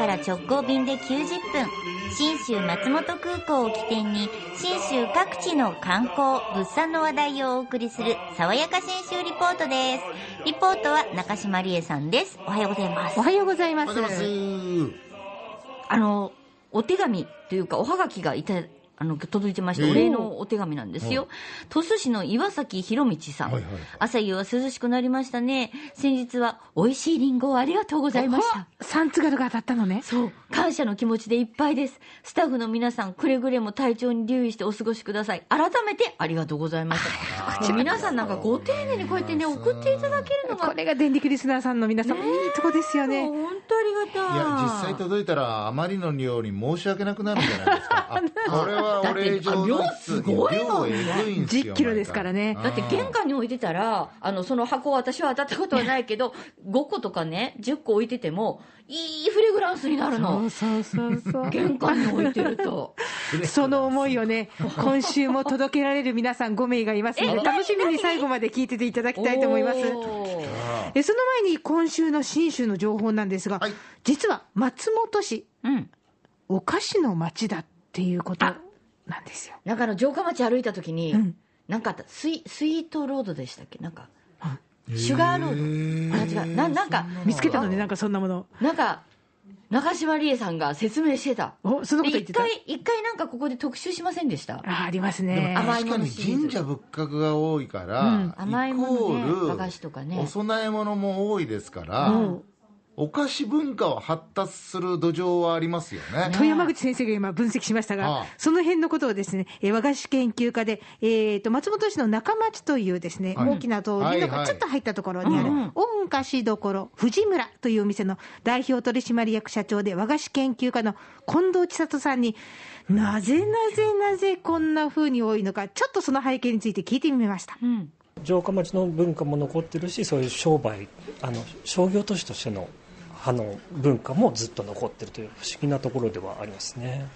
から直行便で90分。信州松本空港を起点に信州各地の観光物産の話題をお送りする爽やか信州リポートです。リポートは中島理恵さんです。おはようございます。おはようございます。おはようございます。あのお手紙というかおはがきがいたあの届いてまして、ええお礼のお手紙なんですよ。鳥栖市の岩崎博道さん。はいはい朝夕は涼しくなりましたね。先日は美味しいリンゴをありがとうございました。サンツガルが当たったのね。そう。感謝の気持ちでいっぱいです。スタッフの皆さん、くれぐれも体調に留意してお過ごしください。改めてありがとうございました。皆さんなんかご丁寧にこうやってね、送っていただけるのが、これが電力リスナーさんの皆さん、いいとこですよね。本当ありがたい。いや、実際届いたら、あまりの量に申し訳なくなるんじゃないですか。あ これはだってあ量すごいもんね量えぐいんすよ10キロですからねだって玄関に置いてたら、あの、その箱私は当たったことはないけど、5個とかね、10個置いてても、いいフレグランスになるそのう。そうそうそう。玄関に置いてると。その思いをね、今週も届けられる皆さん5名がいますので、え楽しみに最後まで聞いてていただきたいと思います。えその前に今週の信州の情報なんですが、はい実は松本市、うん。お菓子の町だっていうことなんですよ。なんかあの、城下町歩いた時に、うんなんかあったスイ、スイートロードでしたっけ？なんか、シュガーロード。あ、違う。ななんか、見つけたのね、なんかそんなもの。なんか、中島理恵さんが説明してた。お、そんなこと言ってた？で一回、一回なんかここで特集しませんでした？あ、ありますね。甘い確かに神社仏閣が多いから、うん甘いものねイコール和菓子とかねお供え物も多いですから、うんお菓子文化を発達する土壌はありますよね。富山口先生が今分析しましたが、ああその辺のことをですね、えー和菓子研究家で、えーと、松本市の中町というですね、はい大きな通りのちょっと入ったところにある、うんうん恩菓子どころ藤村というお店の代表取締役社長で和菓子研究家の近藤千里さんに、なぜなぜなぜこんな風に多いのか、ちょっとその背景について聞いてみました。うん。城下町の文化も残ってるしそういう商売あの商業都市としてのあの文化もずっと残ってるという不思議なところではありますね、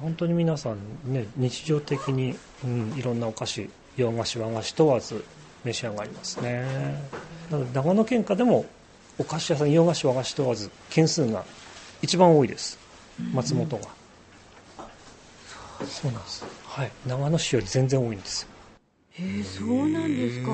本当に皆さんね日常的に、うん、いろんなお菓子洋菓子和菓子問わず召し上がりますね。なので長野県下でもお菓子屋さん洋菓子和菓子問わず件数が一番多いです。松本が、そうなんですはい。長野市より全然多いんですよえー、そうなんですか。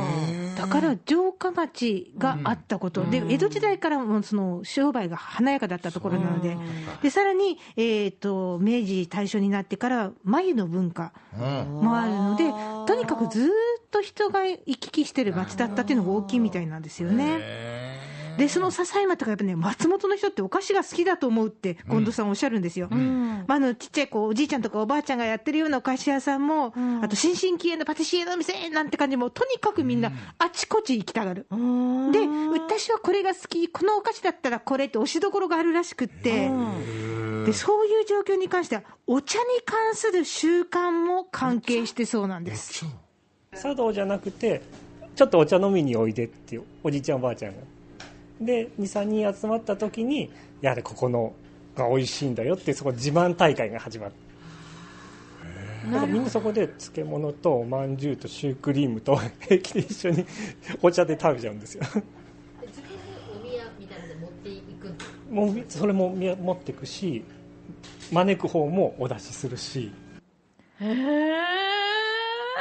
だから城下町があったこと、で江戸時代からもその商売が華やかだったところなので、でさらに、えー、と明治、大正になってから眉の文化うん。もあるので、とにかくずーっと人が行き来してる町だったっていうのが大きいみたいなんですよね。へで、その支えまとかやっぱね、松本の人ってお菓子が好きだと思うって、近藤さんおっしゃるんですよ。うん。まあ、あのちっちゃい子、おじいちゃんとかおばあちゃんがやってるようなお菓子屋さんも、んあと新進気鋭のパティシエの店なんて感じも、とにかくみんな、あちこち行きたがる。うんで、私はこれが好き、このお菓子だったらこれって押しどころがあるらしくって、でそういう状況に関しては、お茶に関する習慣も関係してそうなんです。茶道じゃなくてちょっとお茶飲みにおいでっていうおじいちゃんおばあちゃんがで23人集まった時にやはりここのが美味しいんだよってそこ自慢大会が始まってだからみんなそこで漬物とおまんじゅうとシュークリームと平気で一緒にお茶で食べちゃうんですよ。もうそれも持っていくし招く方もお出しするし。へえ、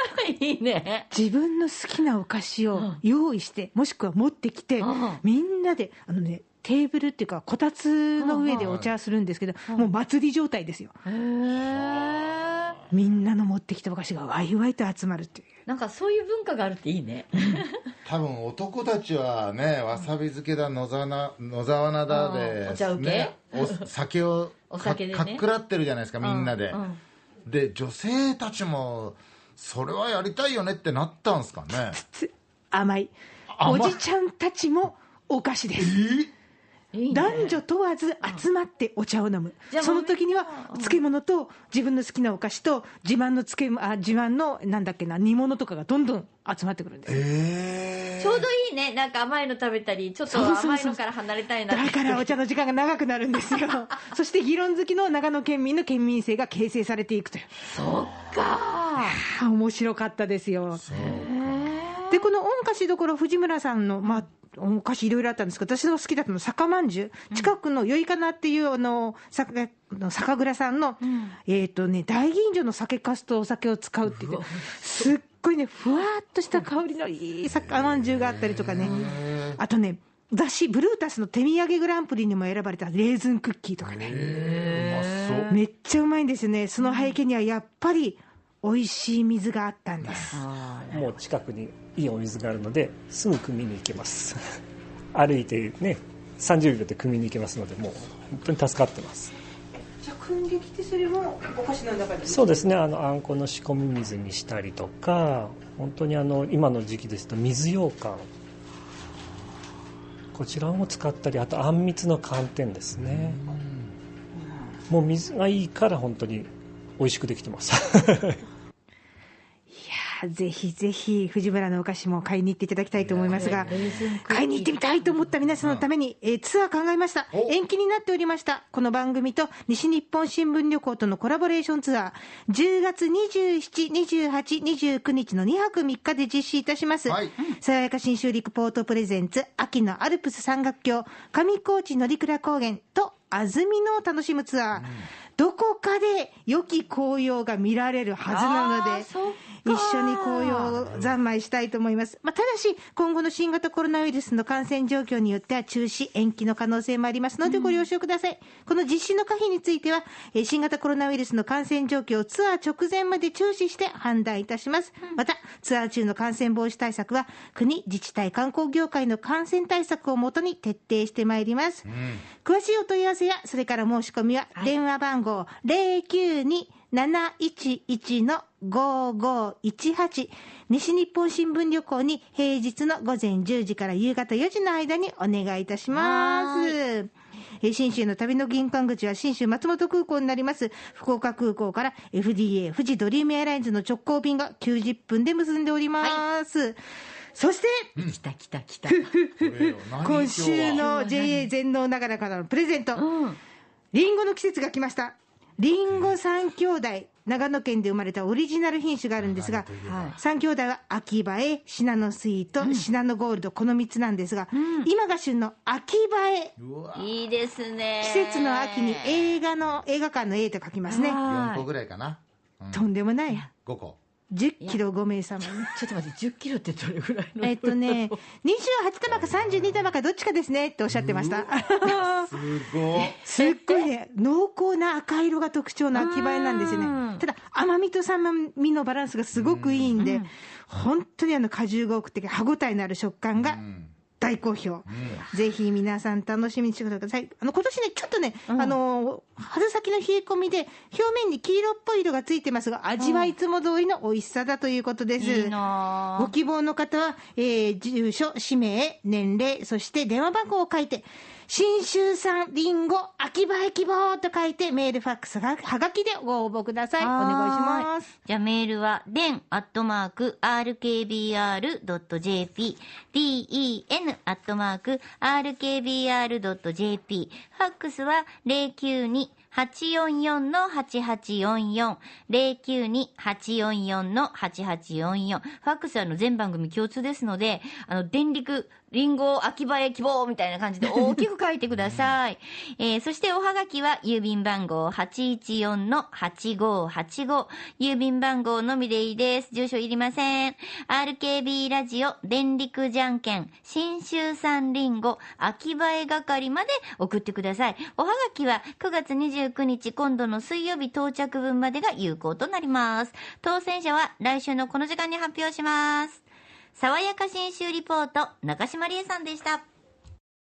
いいね。自分の好きなお菓子を用意して、もしくは持ってきてうん、みんなで、あのね、テーブルっていうか、こたつの上でお茶するんですけど、もう祭り状態ですよ。へえ。みんなの持ってきたお菓子がワイワイと集まるっていう。なんかそういう文化があるっていいね。多分男たちはねわさび漬けだ野沢菜野沢菜だで、うんお茶受けね、お酒をお酒でねかかっくらってるじゃないですかみんなで、うんで女性たちもそれはやりたいよねってなったんですかね？つ 甘い。甘いおじちゃんたちもお菓子です。いいね男女問わず集まってお茶を飲む、その時にはうん。漬物と自分の好きなお菓子と自慢の漬物あ自慢のなんだっけな煮物とかがどんどん集まってくるんですちょうどいいね。なんか甘いの食べたり、ちょっと甘いのから離れたいなだからお茶の時間が長くなるんですよ。そして議論好きの長野県民の県民性が形成されていくという。そっか。面白かったですよ。でこの御菓子どころ藤村さんの、まあ、お菓子いろいろあったんですけど、私の好きだったのは酒まんじゅう。近くのよいかなっていう、あの、酒、の酒蔵さんの、えっ、とね、大吟醸の酒粕とお酒を使うっていう、すっごいね、ふわっとした香りのいい酒まんじゅうがあったりとかね。あとね、雑誌、ブルータスの手土産グランプリにも選ばれたレーズンクッキーとかね。めっちゃうまいんですよね。その背景にはやっぱり美味しい水があったんです。もう近くにいいお水があるのですぐ汲みに行けます。歩いてね30秒で汲みに行けますのでもう本当に助かってます。じゃあ、組んできて、それもお菓子の中でそうですね。あのあんこの仕込み水にしたりとか本当にあの今の時期ですと水羊羹。こちらも使ったりあとあんみつの寒天ですね。もう水がいいから本当に美味しくできてます ぜひぜひ藤村のお菓子も買いに行っていただきたいと思いますが、買いに行ってみたいと思った皆さんのために、えーツアー考えました。お延期になっておりました。この番組と西日本新聞旅行とのコラボレーションツアー、10月27、28、29日の2泊3日で実施いたします。はいさわやか新州陸ポートプレゼンツ、秋のアルプス山岳橋、上高地乗鞍高原と安曇野を楽しむツアー。どこかで良き紅葉が見られるはずなので、一緒に紅葉三昧したいと思います。まあ、ただし、今後の新型コロナウイルスの感染状況によっては中止、延期の可能性もありますのでご了承ください。この実施の可否については、えー新型コロナウイルスの感染状況をツアー直前まで注視して判断いたします。また、ツアー中の感染防止対策は、国、自治体、観光業界の感染対策をもとに徹底してまいります。詳しいお問い合わせや、それから申し込みは、電話番号092-711の5518西日本新聞旅行に平日の午前10時から夕方4時の間にお願いいたします。えー新州の旅の玄関口は新州松本空港になります。福岡空港から FDA 富士ドリームエアラインズの直行便が90分で結んでおります。そして、来た来た来た。今週の JA 全農ながらからのプレゼント。うん。リンゴの季節が来ました。リンゴ三兄弟、長野県で生まれたオリジナル品種があるんですが、はい。三兄弟は秋葉え、シナノスイート、シナノゴールド、この3つなんですが、今が旬の秋葉え、いいですね。季節の秋に映画の、映画館の A と書きますね。4個はぐらいかな、うん、とんでもない。5個10キロ5名様。ちょっと待って、10キロってどれぐらいのえっとね、28玉か32玉かどっちかですねっておっしゃってました。すごいすっごいね、濃厚な赤色が特徴の秋葉えなんですようんね。ただ、甘みと酸味のバランスがすごくいいんで、本当にあの果汁が多くて歯ごたえのある食感がうん大好評。ぜひ皆さん楽しみにしてください。あの、今年ね、ちょっとね、うんあの、春先の冷え込みで、表面に黄色っぽい色がついてますが、味はいつも通りの美味しさだということです。いいなご希望の方は、えー住所、氏名、年齢、そして電話番号を書いて、新州産リンゴ秋葉え希望と書いて、メール、ファックスが、はがきでご応募ください。お願いします。じゃあメールは、den アットマーク rkbr.jp、den アットマーク rkbr.jp、ファックスは092-844-8844、092-844-8844。ファックスはあの全番組共通ですので、あの、電力、リンゴ秋葉え希望みたいな感じで大きく書いてください。えー、そしておはがきは郵便番号814-8585。郵便番号のみでいいです。住所いりません。RKB ラジオ電力じゃんけん新州産リンゴ秋葉え係まで送ってください。おはがきは9月29日今度の水曜日到着分までが有効となります。当選者は来週のこの時間に発表します。爽やか新州リポート、中島理恵さんでした。